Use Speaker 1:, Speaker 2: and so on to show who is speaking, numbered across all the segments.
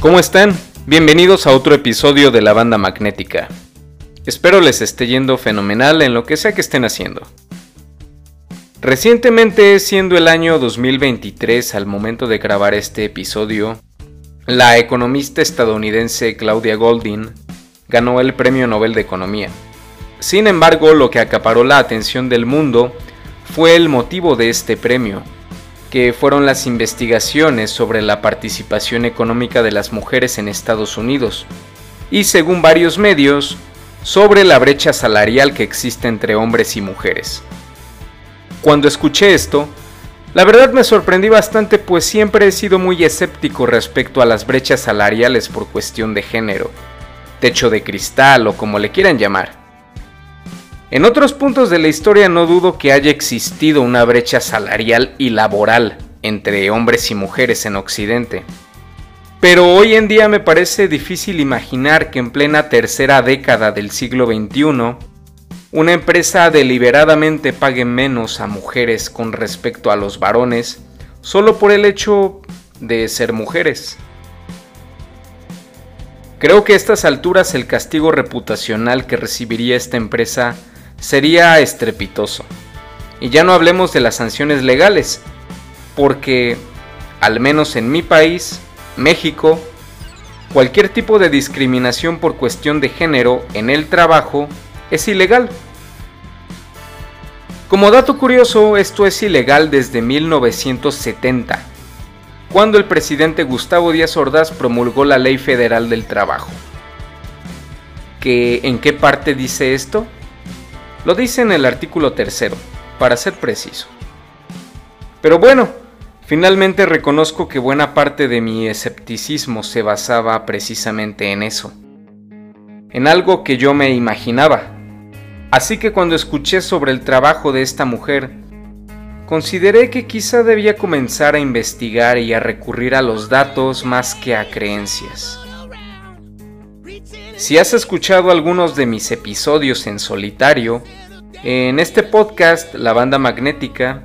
Speaker 1: ¿Cómo están? Bienvenidos a otro episodio de la banda magnética. Espero les esté yendo fenomenal en lo que sea que estén haciendo. Recientemente, siendo el año 2023 al momento de grabar este episodio, la economista estadounidense Claudia Goldin ganó el Premio Nobel de Economía. Sin embargo, lo que acaparó la atención del mundo fue el motivo de este premio, que fueron las investigaciones sobre la participación económica de las mujeres en Estados Unidos, y según varios medios, sobre la brecha salarial que existe entre hombres y mujeres. Cuando escuché esto, la verdad me sorprendí bastante pues siempre he sido muy escéptico respecto a las brechas salariales por cuestión de género, techo de cristal o como le quieran llamar. En otros puntos de la historia no dudo que haya existido una brecha salarial y laboral entre hombres y mujeres en Occidente. Pero hoy en día me parece difícil imaginar que en plena tercera década del siglo XXI, una empresa deliberadamente pague menos a mujeres con respecto a los varones solo por el hecho de ser mujeres. Creo que a estas alturas el castigo reputacional que recibiría esta empresa sería estrepitoso. Y ya no hablemos de las sanciones legales, porque, al menos en mi país, México, cualquier tipo de discriminación por cuestión de género en el trabajo es ilegal. Como dato curioso, esto es ilegal desde 1970, cuando el presidente Gustavo Díaz Ordaz promulgó la Ley Federal del Trabajo. ¿Que, ¿En qué parte dice esto? Lo dice en el artículo tercero, para ser preciso. Pero bueno, finalmente reconozco que buena parte de mi escepticismo se basaba precisamente en eso, en algo que yo me imaginaba. Así que cuando escuché sobre el trabajo de esta mujer, consideré que quizá debía comenzar a investigar y a recurrir a los datos más que a creencias. Si has escuchado algunos de mis episodios en solitario, en este podcast, La Banda Magnética,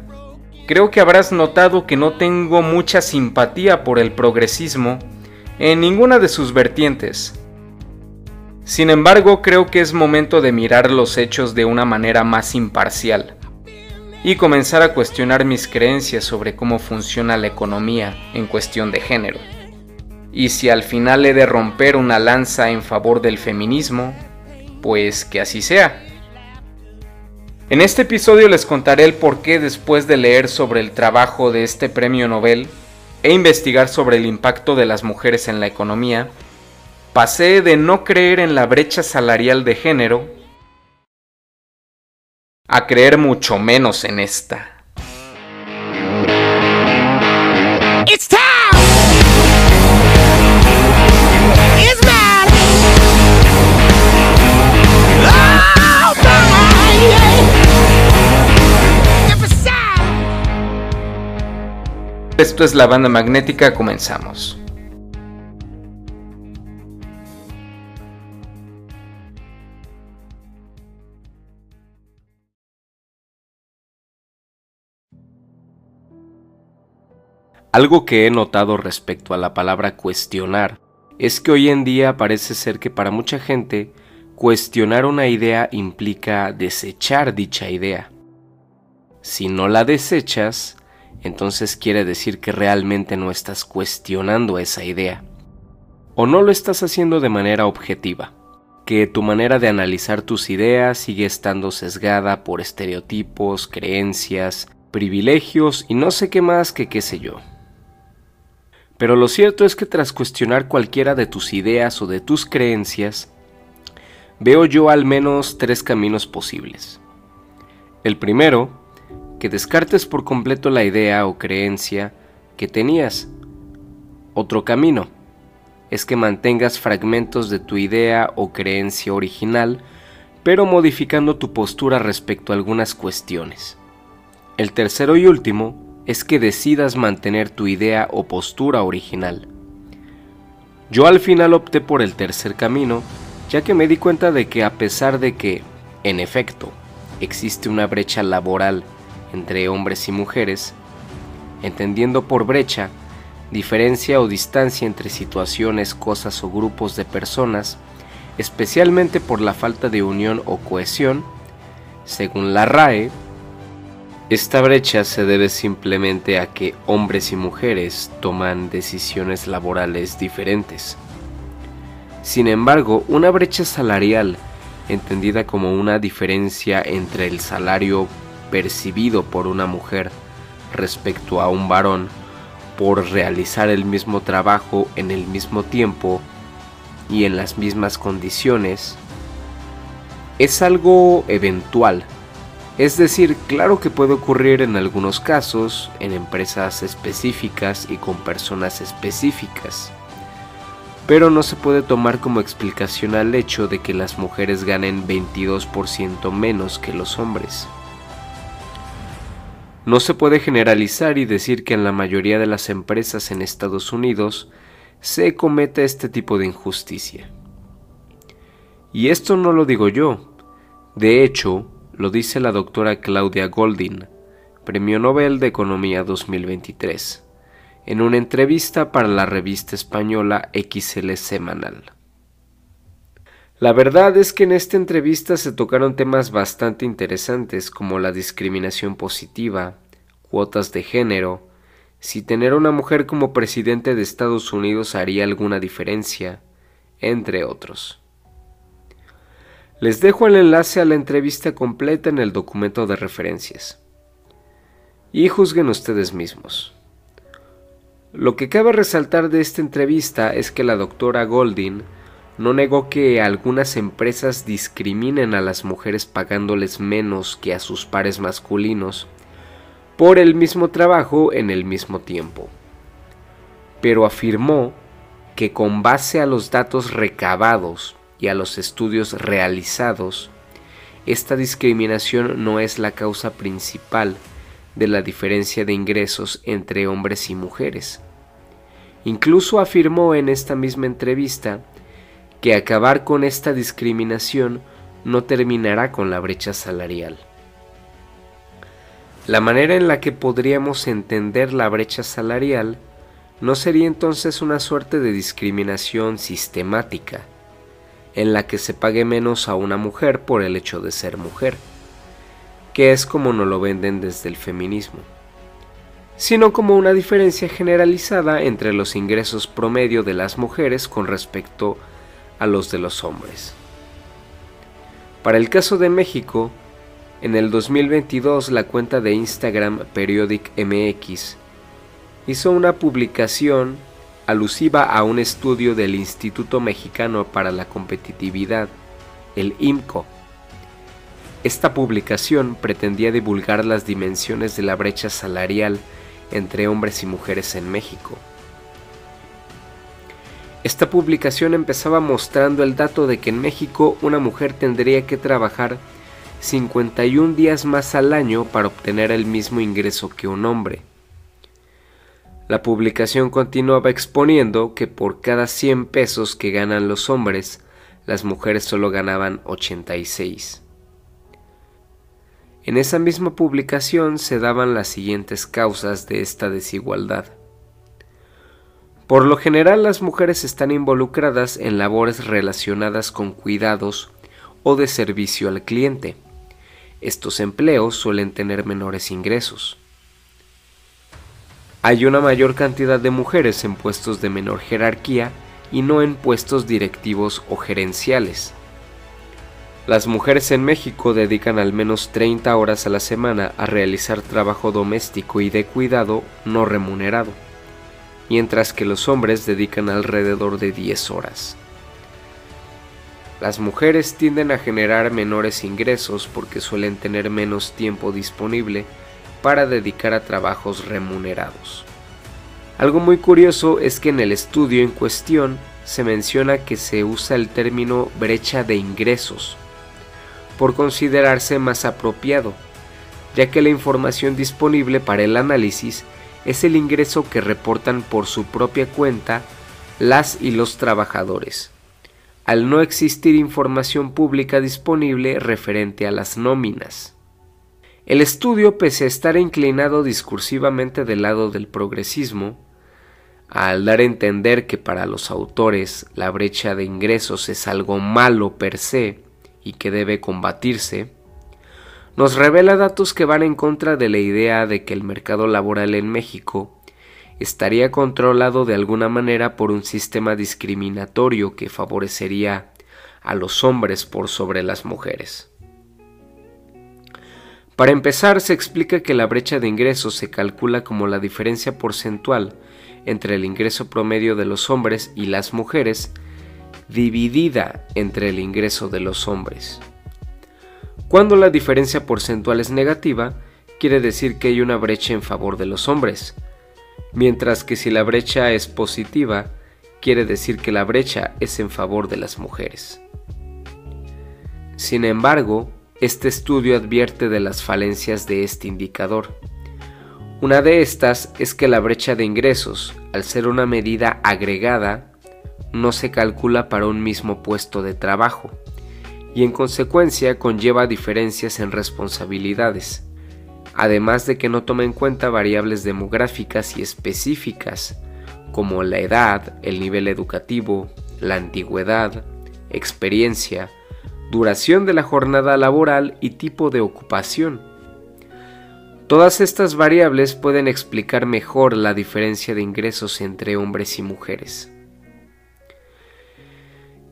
Speaker 1: creo que habrás notado que no tengo mucha simpatía por el progresismo en ninguna de sus vertientes. Sin embargo, creo que es momento de mirar los hechos de una manera más imparcial y comenzar a cuestionar mis creencias sobre cómo funciona la economía en cuestión de género y si al final he de romper una lanza en favor del feminismo, pues que así sea. En este episodio les contaré el por qué después de leer sobre el trabajo de este premio Nobel e investigar sobre el impacto de las mujeres en la economía, pasé de no creer en la brecha salarial de género a creer mucho menos en esta. Esto es la banda magnética, comenzamos. Algo que he notado respecto a la palabra cuestionar es que hoy en día parece ser que para mucha gente cuestionar una idea implica desechar dicha idea. Si no la desechas, entonces quiere decir que realmente no estás cuestionando esa idea. O no lo estás haciendo de manera objetiva, que tu manera de analizar tus ideas sigue estando sesgada por estereotipos, creencias, privilegios y no sé qué más que qué sé yo. Pero lo cierto es que tras cuestionar cualquiera de tus ideas o de tus creencias, veo yo al menos tres caminos posibles. El primero que descartes por completo la idea o creencia que tenías. Otro camino es que mantengas fragmentos de tu idea o creencia original, pero modificando tu postura respecto a algunas cuestiones. El tercero y último es que decidas mantener tu idea o postura original. Yo al final opté por el tercer camino, ya que me di cuenta de que a pesar de que, en efecto, existe una brecha laboral entre hombres y mujeres, entendiendo por brecha diferencia o distancia entre situaciones, cosas o grupos de personas, especialmente por la falta de unión o cohesión, según la RAE, esta brecha se debe simplemente a que hombres y mujeres toman decisiones laborales diferentes. Sin embargo, una brecha salarial, entendida como una diferencia entre el salario percibido por una mujer respecto a un varón por realizar el mismo trabajo en el mismo tiempo y en las mismas condiciones, es algo eventual. Es decir, claro que puede ocurrir en algunos casos, en empresas específicas y con personas específicas, pero no se puede tomar como explicación al hecho de que las mujeres ganen 22% menos que los hombres. No se puede generalizar y decir que en la mayoría de las empresas en Estados Unidos se comete este tipo de injusticia. Y esto no lo digo yo. De hecho, lo dice la doctora Claudia Goldin, Premio Nobel de Economía 2023, en una entrevista para la revista española XL Semanal. La verdad es que en esta entrevista se tocaron temas bastante interesantes como la discriminación positiva, cuotas de género, si tener una mujer como presidente de Estados Unidos haría alguna diferencia, entre otros. Les dejo el enlace a la entrevista completa en el documento de referencias. Y juzguen ustedes mismos. Lo que cabe resaltar de esta entrevista es que la doctora Golding no negó que algunas empresas discriminen a las mujeres pagándoles menos que a sus pares masculinos por el mismo trabajo en el mismo tiempo. Pero afirmó que con base a los datos recabados y a los estudios realizados, esta discriminación no es la causa principal de la diferencia de ingresos entre hombres y mujeres. Incluso afirmó en esta misma entrevista que acabar con esta discriminación no terminará con la brecha salarial. La manera en la que podríamos entender la brecha salarial no sería entonces una suerte de discriminación sistemática, en la que se pague menos a una mujer por el hecho de ser mujer, que es como nos lo venden desde el feminismo, sino como una diferencia generalizada entre los ingresos promedio de las mujeres con respecto a a los de los hombres. Para el caso de México, en el 2022 la cuenta de Instagram Periodic MX hizo una publicación alusiva a un estudio del Instituto Mexicano para la Competitividad, el IMCO. Esta publicación pretendía divulgar las dimensiones de la brecha salarial entre hombres y mujeres en México. Esta publicación empezaba mostrando el dato de que en México una mujer tendría que trabajar 51 días más al año para obtener el mismo ingreso que un hombre. La publicación continuaba exponiendo que por cada 100 pesos que ganan los hombres, las mujeres solo ganaban 86. En esa misma publicación se daban las siguientes causas de esta desigualdad. Por lo general las mujeres están involucradas en labores relacionadas con cuidados o de servicio al cliente. Estos empleos suelen tener menores ingresos. Hay una mayor cantidad de mujeres en puestos de menor jerarquía y no en puestos directivos o gerenciales. Las mujeres en México dedican al menos 30 horas a la semana a realizar trabajo doméstico y de cuidado no remunerado mientras que los hombres dedican alrededor de 10 horas. Las mujeres tienden a generar menores ingresos porque suelen tener menos tiempo disponible para dedicar a trabajos remunerados. Algo muy curioso es que en el estudio en cuestión se menciona que se usa el término brecha de ingresos, por considerarse más apropiado, ya que la información disponible para el análisis es el ingreso que reportan por su propia cuenta las y los trabajadores, al no existir información pública disponible referente a las nóminas. El estudio, pese a estar inclinado discursivamente del lado del progresismo, al dar a entender que para los autores la brecha de ingresos es algo malo per se y que debe combatirse, nos revela datos que van en contra de la idea de que el mercado laboral en México estaría controlado de alguna manera por un sistema discriminatorio que favorecería a los hombres por sobre las mujeres. Para empezar, se explica que la brecha de ingresos se calcula como la diferencia porcentual entre el ingreso promedio de los hombres y las mujeres dividida entre el ingreso de los hombres. Cuando la diferencia porcentual es negativa, quiere decir que hay una brecha en favor de los hombres, mientras que si la brecha es positiva, quiere decir que la brecha es en favor de las mujeres. Sin embargo, este estudio advierte de las falencias de este indicador. Una de estas es que la brecha de ingresos, al ser una medida agregada, no se calcula para un mismo puesto de trabajo y en consecuencia conlleva diferencias en responsabilidades, además de que no toma en cuenta variables demográficas y específicas como la edad, el nivel educativo, la antigüedad, experiencia, duración de la jornada laboral y tipo de ocupación. Todas estas variables pueden explicar mejor la diferencia de ingresos entre hombres y mujeres.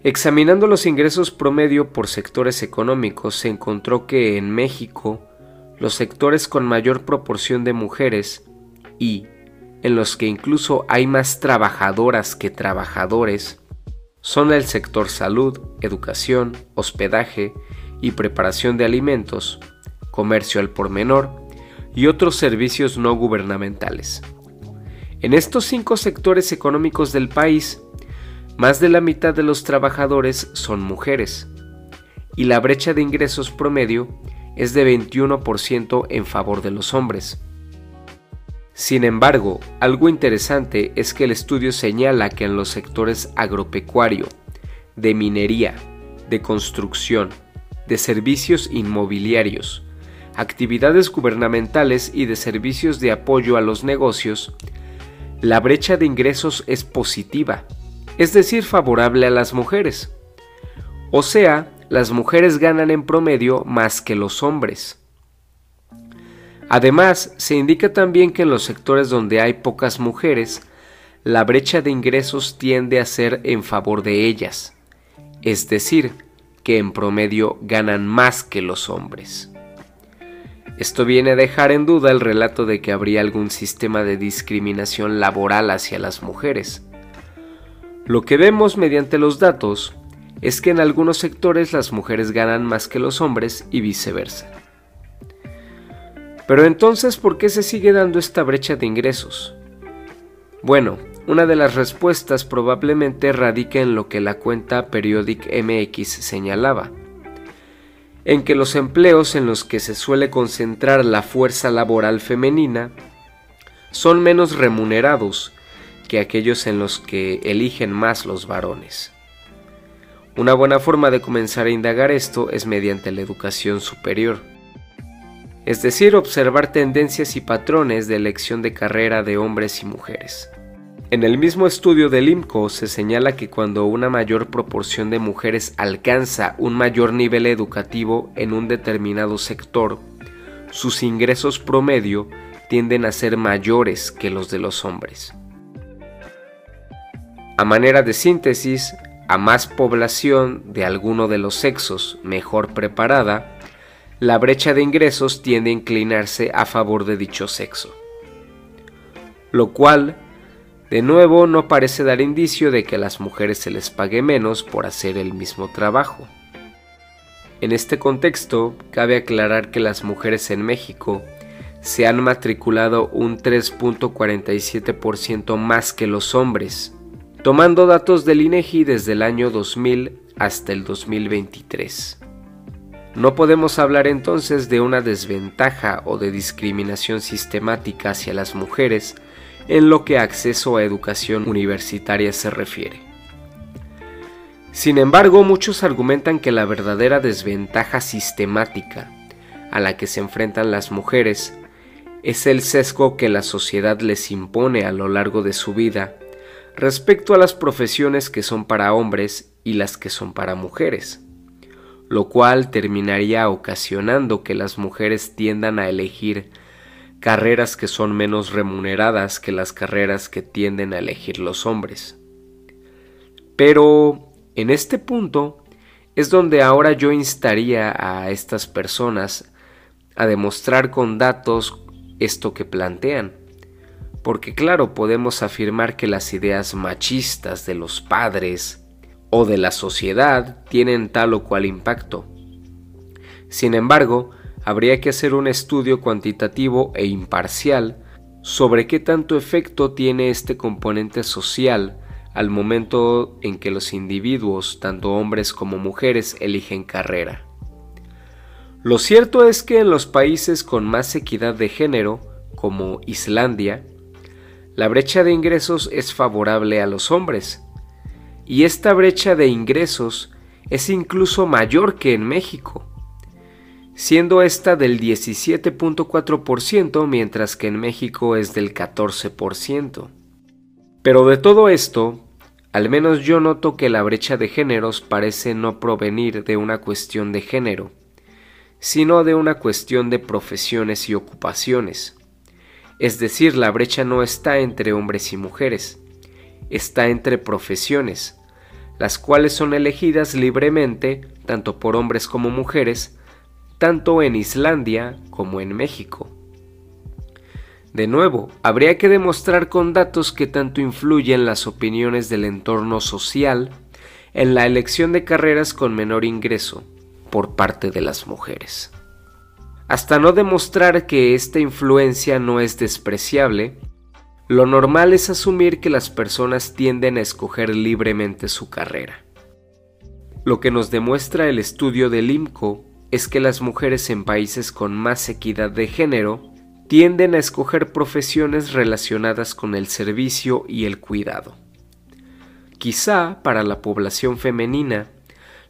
Speaker 1: Examinando los ingresos promedio por sectores económicos, se encontró que en México los sectores con mayor proporción de mujeres y en los que incluso hay más trabajadoras que trabajadores son el sector salud, educación, hospedaje y preparación de alimentos, comercio al por menor, y otros servicios no gubernamentales. En estos cinco sectores económicos del país, más de la mitad de los trabajadores son mujeres, y la brecha de ingresos promedio es de 21% en favor de los hombres. Sin embargo, algo interesante es que el estudio señala que en los sectores agropecuario, de minería, de construcción, de servicios inmobiliarios, actividades gubernamentales y de servicios de apoyo a los negocios, la brecha de ingresos es positiva, es decir, favorable a las mujeres. O sea, las mujeres ganan en promedio más que los hombres. Además, se indica también que en los sectores donde hay pocas mujeres, la brecha de ingresos tiende a ser en favor de ellas, es decir, que en promedio ganan más que los hombres. Esto viene a dejar en duda el relato de que habría algún sistema de discriminación laboral hacia las mujeres. Lo que vemos mediante los datos es que en algunos sectores las mujeres ganan más que los hombres y viceversa. Pero entonces, ¿por qué se sigue dando esta brecha de ingresos? Bueno, una de las respuestas probablemente radica en lo que la cuenta Periodic MX señalaba en que los empleos en los que se suele concentrar la fuerza laboral femenina son menos remunerados que aquellos en los que eligen más los varones. Una buena forma de comenzar a indagar esto es mediante la educación superior, es decir, observar tendencias y patrones de elección de carrera de hombres y mujeres. En el mismo estudio del IMCO se señala que cuando una mayor proporción de mujeres alcanza un mayor nivel educativo en un determinado sector, sus ingresos promedio tienden a ser mayores que los de los hombres. A manera de síntesis, a más población de alguno de los sexos mejor preparada, la brecha de ingresos tiende a inclinarse a favor de dicho sexo, lo cual de nuevo, no parece dar indicio de que a las mujeres se les pague menos por hacer el mismo trabajo. En este contexto, cabe aclarar que las mujeres en México se han matriculado un 3.47% más que los hombres, tomando datos del INEGI desde el año 2000 hasta el 2023. No podemos hablar entonces de una desventaja o de discriminación sistemática hacia las mujeres, en lo que acceso a educación universitaria se refiere. Sin embargo, muchos argumentan que la verdadera desventaja sistemática a la que se enfrentan las mujeres es el sesgo que la sociedad les impone a lo largo de su vida respecto a las profesiones que son para hombres y las que son para mujeres, lo cual terminaría ocasionando que las mujeres tiendan a elegir carreras que son menos remuneradas que las carreras que tienden a elegir los hombres. Pero en este punto es donde ahora yo instaría a estas personas a demostrar con datos esto que plantean. Porque claro, podemos afirmar que las ideas machistas de los padres o de la sociedad tienen tal o cual impacto. Sin embargo, habría que hacer un estudio cuantitativo e imparcial sobre qué tanto efecto tiene este componente social al momento en que los individuos, tanto hombres como mujeres, eligen carrera. Lo cierto es que en los países con más equidad de género, como Islandia, la brecha de ingresos es favorable a los hombres, y esta brecha de ingresos es incluso mayor que en México, siendo esta del 17.4% mientras que en México es del 14%. Pero de todo esto, al menos yo noto que la brecha de géneros parece no provenir de una cuestión de género, sino de una cuestión de profesiones y ocupaciones. Es decir, la brecha no está entre hombres y mujeres, está entre profesiones, las cuales son elegidas libremente tanto por hombres como mujeres, tanto en Islandia como en México. De nuevo, habría que demostrar con datos que tanto influyen las opiniones del entorno social en la elección de carreras con menor ingreso por parte de las mujeres. Hasta no demostrar que esta influencia no es despreciable, lo normal es asumir que las personas tienden a escoger libremente su carrera. Lo que nos demuestra el estudio del IMCO es que las mujeres en países con más equidad de género tienden a escoger profesiones relacionadas con el servicio y el cuidado. Quizá para la población femenina,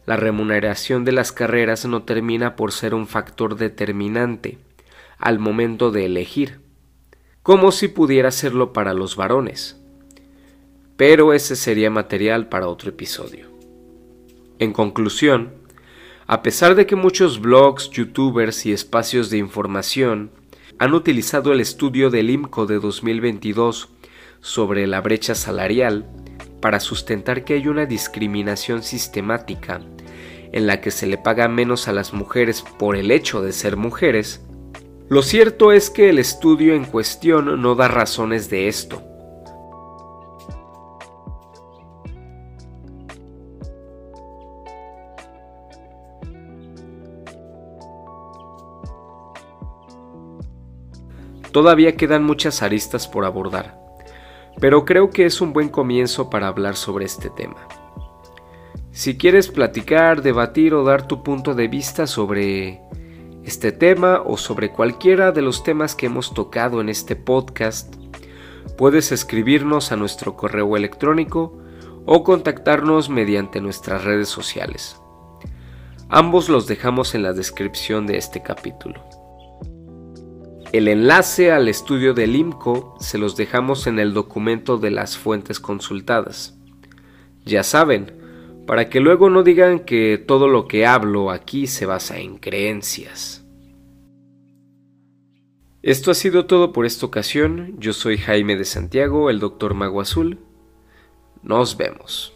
Speaker 1: la remuneración de las carreras no termina por ser un factor determinante al momento de elegir, como si pudiera serlo para los varones. Pero ese sería material para otro episodio. En conclusión, a pesar de que muchos blogs, youtubers y espacios de información han utilizado el estudio del IMCO de 2022 sobre la brecha salarial para sustentar que hay una discriminación sistemática en la que se le paga menos a las mujeres por el hecho de ser mujeres, lo cierto es que el estudio en cuestión no da razones de esto. Todavía quedan muchas aristas por abordar, pero creo que es un buen comienzo para hablar sobre este tema. Si quieres platicar, debatir o dar tu punto de vista sobre este tema o sobre cualquiera de los temas que hemos tocado en este podcast, puedes escribirnos a nuestro correo electrónico o contactarnos mediante nuestras redes sociales. Ambos los dejamos en la descripción de este capítulo. El enlace al estudio del IMCO se los dejamos en el documento de las fuentes consultadas. Ya saben, para que luego no digan que todo lo que hablo aquí se basa en creencias. Esto ha sido todo por esta ocasión. Yo soy Jaime de Santiago, el Doctor Mago Azul. Nos vemos.